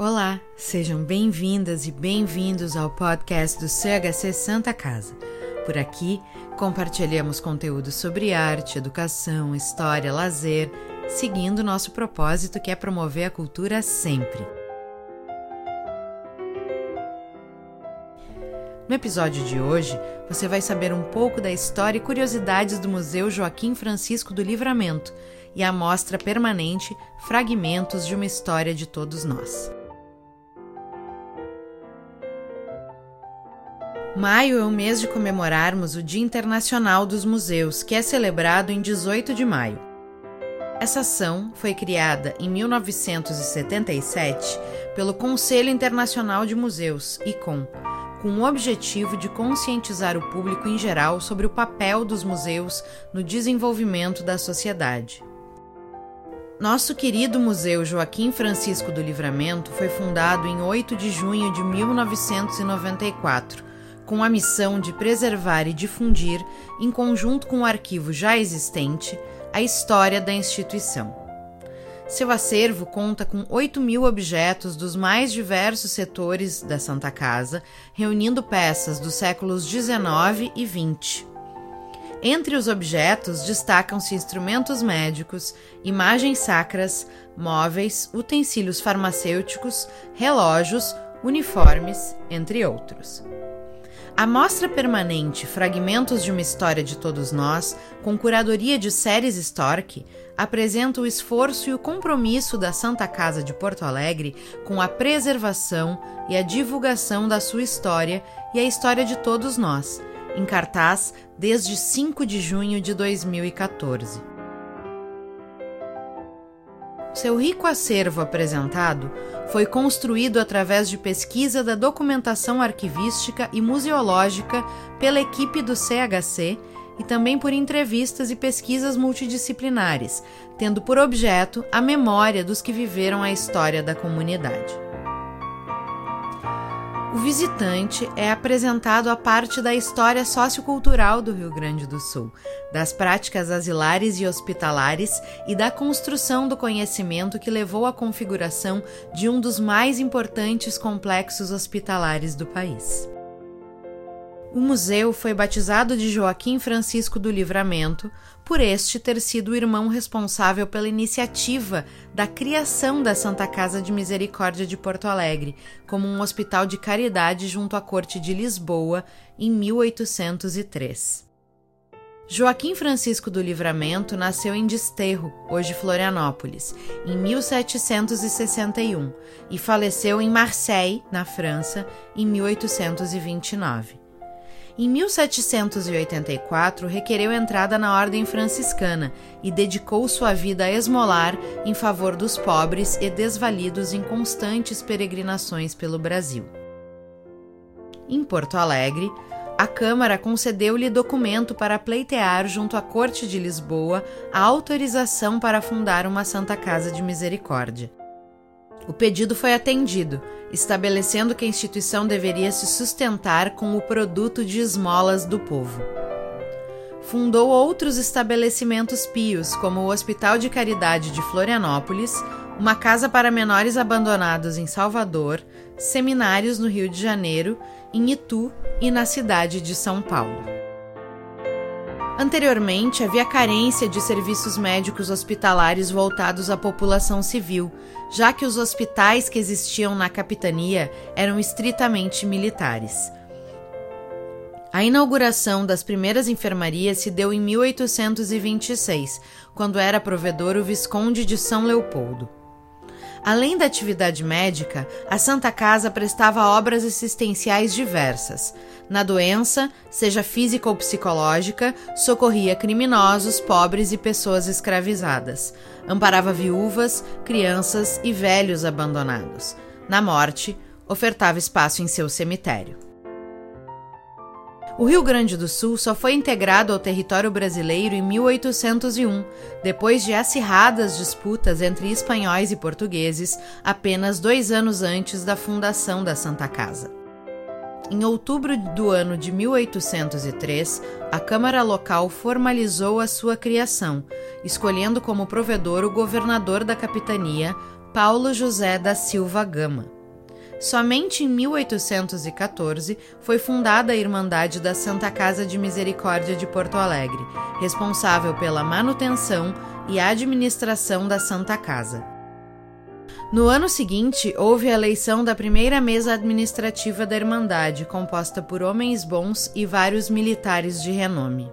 Olá, sejam bem-vindas e bem-vindos ao podcast do CHC Santa Casa. Por aqui, compartilhamos conteúdo sobre arte, educação, história, lazer, seguindo nosso propósito que é promover a cultura sempre. No episódio de hoje, você vai saber um pouco da história e curiosidades do Museu Joaquim Francisco do Livramento e a mostra permanente Fragmentos de uma História de Todos Nós. Maio é o mês de comemorarmos o Dia Internacional dos Museus, que é celebrado em 18 de maio. Essa ação foi criada em 1977 pelo Conselho Internacional de Museus, ICOM, com o objetivo de conscientizar o público em geral sobre o papel dos museus no desenvolvimento da sociedade. Nosso querido Museu Joaquim Francisco do Livramento foi fundado em 8 de junho de 1994 com a missão de preservar e difundir, em conjunto com o arquivo já existente, a história da instituição. Seu acervo conta com 8 mil objetos dos mais diversos setores da Santa Casa, reunindo peças dos séculos XIX e XX. Entre os objetos destacam-se instrumentos médicos, imagens sacras, móveis, utensílios farmacêuticos, relógios, uniformes, entre outros. A mostra permanente Fragmentos de uma História de Todos Nós, com curadoria de Séries Stork, apresenta o esforço e o compromisso da Santa Casa de Porto Alegre com a preservação e a divulgação da sua história e a história de todos nós, em cartaz desde 5 de junho de 2014. Seu rico acervo apresentado foi construído através de pesquisa da documentação arquivística e museológica pela equipe do CHC e também por entrevistas e pesquisas multidisciplinares, tendo por objeto a memória dos que viveram a história da comunidade. O visitante é apresentado a parte da história sociocultural do Rio Grande do Sul, das práticas asilares e hospitalares e da construção do conhecimento que levou à configuração de um dos mais importantes complexos hospitalares do país. O museu foi batizado de Joaquim Francisco do Livramento, por este ter sido o irmão responsável pela iniciativa da criação da Santa Casa de Misericórdia de Porto Alegre, como um hospital de caridade junto à corte de Lisboa, em 1803. Joaquim Francisco do Livramento nasceu em Desterro, hoje Florianópolis, em 1761 e faleceu em Marseille, na França, em 1829. Em 1784, requereu entrada na ordem franciscana e dedicou sua vida a esmolar em favor dos pobres e desvalidos em constantes peregrinações pelo Brasil. Em Porto Alegre, a Câmara concedeu-lhe documento para pleitear junto à Corte de Lisboa a autorização para fundar uma Santa Casa de Misericórdia. O pedido foi atendido, estabelecendo que a instituição deveria se sustentar com o produto de esmolas do povo. Fundou outros estabelecimentos pios, como o Hospital de Caridade de Florianópolis, uma casa para menores abandonados em Salvador, seminários no Rio de Janeiro, em Itu e na cidade de São Paulo. Anteriormente, havia carência de serviços médicos hospitalares voltados à população civil, já que os hospitais que existiam na capitania eram estritamente militares. A inauguração das primeiras enfermarias se deu em 1826, quando era provedor o Visconde de São Leopoldo. Além da atividade médica, a Santa Casa prestava obras assistenciais diversas. Na doença, seja física ou psicológica, socorria criminosos, pobres e pessoas escravizadas. Amparava viúvas, crianças e velhos abandonados. Na morte, ofertava espaço em seu cemitério. O Rio Grande do Sul só foi integrado ao território brasileiro em 1801, depois de acirradas disputas entre espanhóis e portugueses, apenas dois anos antes da fundação da Santa Casa. Em outubro do ano de 1803, a Câmara local formalizou a sua criação, escolhendo como provedor o governador da capitania, Paulo José da Silva Gama. Somente em 1814 foi fundada a Irmandade da Santa Casa de Misericórdia de Porto Alegre, responsável pela manutenção e administração da Santa Casa. No ano seguinte, houve a eleição da primeira mesa administrativa da Irmandade, composta por homens bons e vários militares de renome.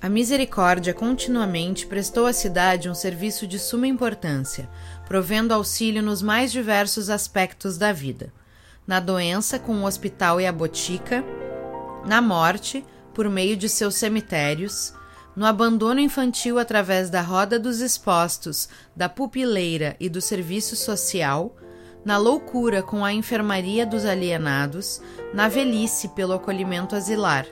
A Misericórdia continuamente prestou à cidade um serviço de suma importância, provendo auxílio nos mais diversos aspectos da vida: na doença, com o hospital e a botica, na morte, por meio de seus cemitérios, no abandono infantil através da roda dos expostos, da pupileira e do serviço social, na loucura com a enfermaria dos alienados, na velhice pelo acolhimento asilar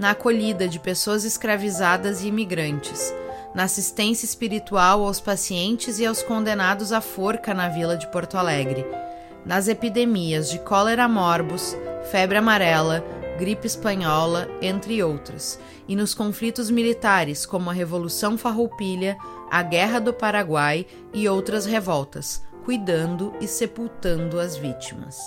na acolhida de pessoas escravizadas e imigrantes, na assistência espiritual aos pacientes e aos condenados à forca na vila de Porto Alegre, nas epidemias de cólera morbus, febre amarela, gripe espanhola, entre outras, e nos conflitos militares como a Revolução Farroupilha, a Guerra do Paraguai e outras revoltas, cuidando e sepultando as vítimas.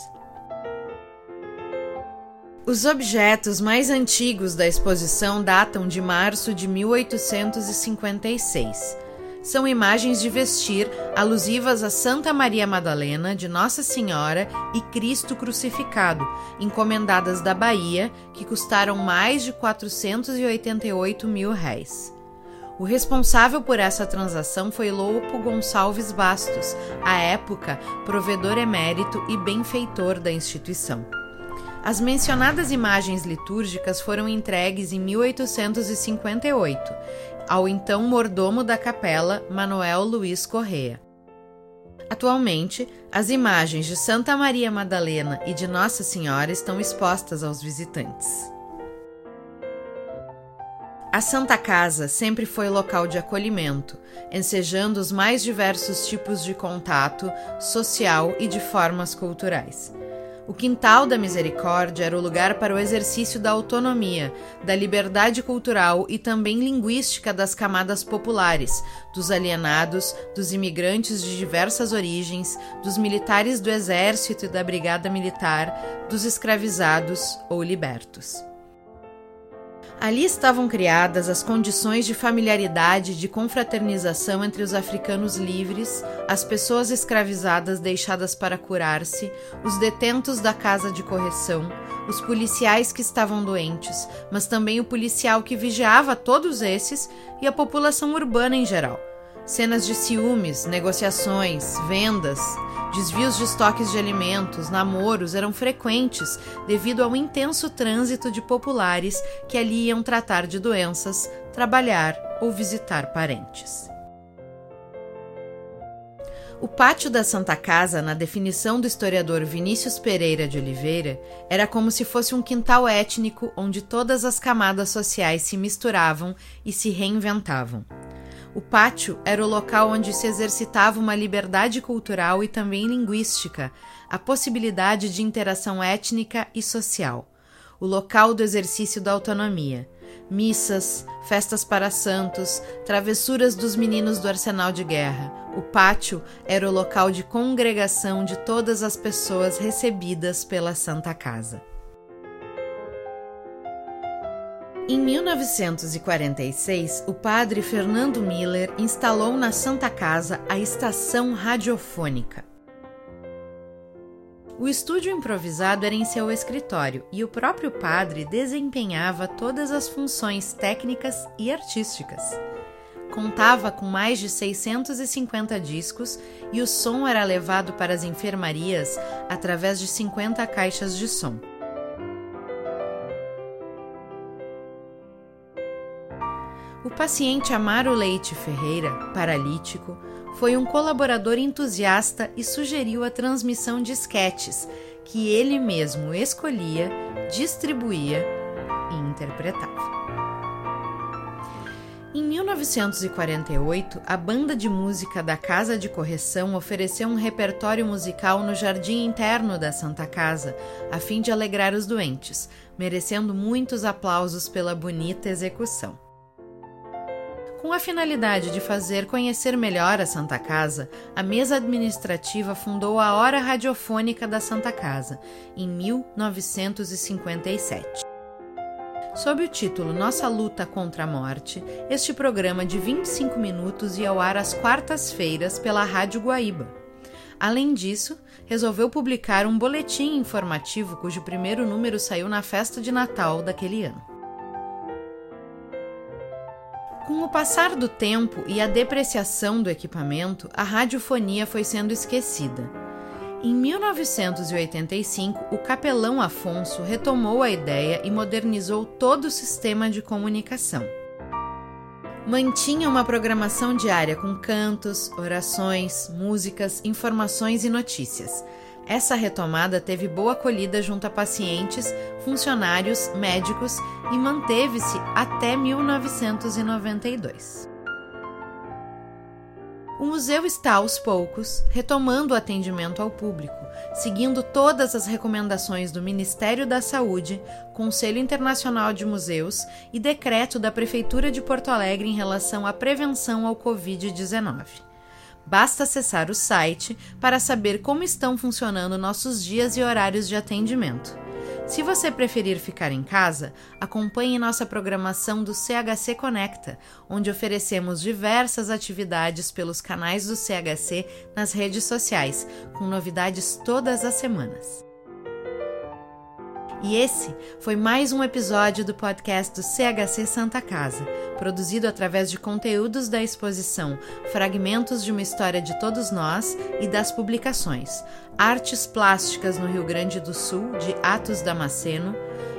Os objetos mais antigos da exposição datam de março de 1856. São imagens de vestir alusivas a Santa Maria Madalena, de Nossa Senhora e Cristo crucificado, encomendadas da Bahia, que custaram mais de 488 mil réis. O responsável por essa transação foi Loupo Gonçalves Bastos, à época provedor emérito e benfeitor da instituição. As mencionadas imagens litúrgicas foram entregues em 1858 ao então mordomo da capela, Manuel Luiz Correa. Atualmente, as imagens de Santa Maria Madalena e de Nossa Senhora estão expostas aos visitantes. A Santa Casa sempre foi local de acolhimento, ensejando os mais diversos tipos de contato social e de formas culturais. O quintal da misericórdia era o lugar para o exercício da autonomia, da liberdade cultural e também linguística das camadas populares, dos alienados, dos imigrantes de diversas origens, dos militares do exército e da brigada militar, dos escravizados ou libertos. Ali estavam criadas as condições de familiaridade e de confraternização entre os africanos livres, as pessoas escravizadas deixadas para curar-se, os detentos da casa de correção, os policiais que estavam doentes, mas também o policial que vigiava todos esses e a população urbana em geral. Cenas de ciúmes, negociações, vendas, Desvios de estoques de alimentos, namoros eram frequentes devido ao intenso trânsito de populares que ali iam tratar de doenças, trabalhar ou visitar parentes. O pátio da Santa Casa, na definição do historiador Vinícius Pereira de Oliveira, era como se fosse um quintal étnico onde todas as camadas sociais se misturavam e se reinventavam. O pátio era o local onde se exercitava uma liberdade cultural e também linguística, a possibilidade de interação étnica e social, o local do exercício da autonomia. Missas, festas para santos, travessuras dos meninos do arsenal de guerra. O pátio era o local de congregação de todas as pessoas recebidas pela Santa Casa. Em 1946, o padre Fernando Miller instalou na Santa Casa a estação radiofônica. O estúdio improvisado era em seu escritório e o próprio padre desempenhava todas as funções técnicas e artísticas. Contava com mais de 650 discos e o som era levado para as enfermarias através de 50 caixas de som. Paciente Amaro Leite Ferreira, paralítico, foi um colaborador entusiasta e sugeriu a transmissão de esquetes que ele mesmo escolhia, distribuía e interpretava. Em 1948, a banda de música da Casa de Correção ofereceu um repertório musical no jardim interno da Santa Casa, a fim de alegrar os doentes, merecendo muitos aplausos pela bonita execução. Com a finalidade de fazer conhecer melhor a Santa Casa, a mesa administrativa fundou a Hora Radiofônica da Santa Casa, em 1957. Sob o título Nossa Luta contra a Morte, este programa de 25 minutos ia ao ar às quartas-feiras pela Rádio Guaíba. Além disso, resolveu publicar um boletim informativo cujo primeiro número saiu na festa de Natal daquele ano. Com o passar do tempo e a depreciação do equipamento, a radiofonia foi sendo esquecida. Em 1985, o capelão Afonso retomou a ideia e modernizou todo o sistema de comunicação. Mantinha uma programação diária com cantos, orações, músicas, informações e notícias essa retomada teve boa acolhida junto a pacientes, funcionários, médicos e manteve-se até 1992. O museu está aos poucos retomando o atendimento ao público, seguindo todas as recomendações do Ministério da Saúde, Conselho Internacional de Museus e decreto da Prefeitura de Porto Alegre em relação à prevenção ao Covid-19. Basta acessar o site para saber como estão funcionando nossos dias e horários de atendimento. Se você preferir ficar em casa, acompanhe nossa programação do CHC Conecta, onde oferecemos diversas atividades pelos canais do CHC nas redes sociais, com novidades todas as semanas. E esse foi mais um episódio do podcast do CHC Santa Casa, produzido através de conteúdos da exposição Fragmentos de uma História de Todos Nós e das publicações Artes Plásticas no Rio Grande do Sul, de Atos Damasceno,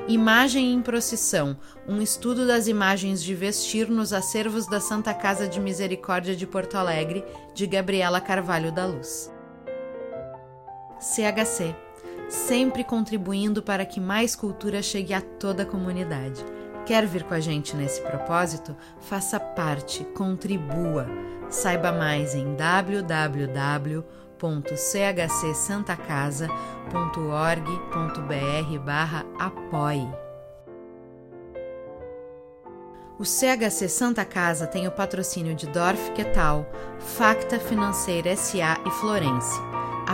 Imagem em Procissão, um estudo das imagens de vestir nos acervos da Santa Casa de Misericórdia de Porto Alegre, de Gabriela Carvalho da Luz. CHC sempre contribuindo para que mais cultura chegue a toda a comunidade. Quer vir com a gente nesse propósito? Faça parte, contribua. Saiba mais em www.chcsantacasa.org.br/apoie. O CHC Santa Casa tem o patrocínio de Dorf Quetal, Facta Financeira SA e Florence,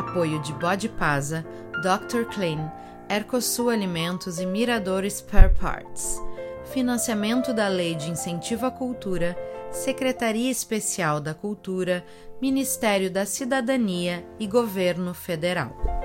apoio de Bode Pasa, Dr. Clean, Ercosul Alimentos e Mirador Spare Parts. Financiamento da Lei de Incentivo à Cultura, Secretaria Especial da Cultura, Ministério da Cidadania e Governo Federal.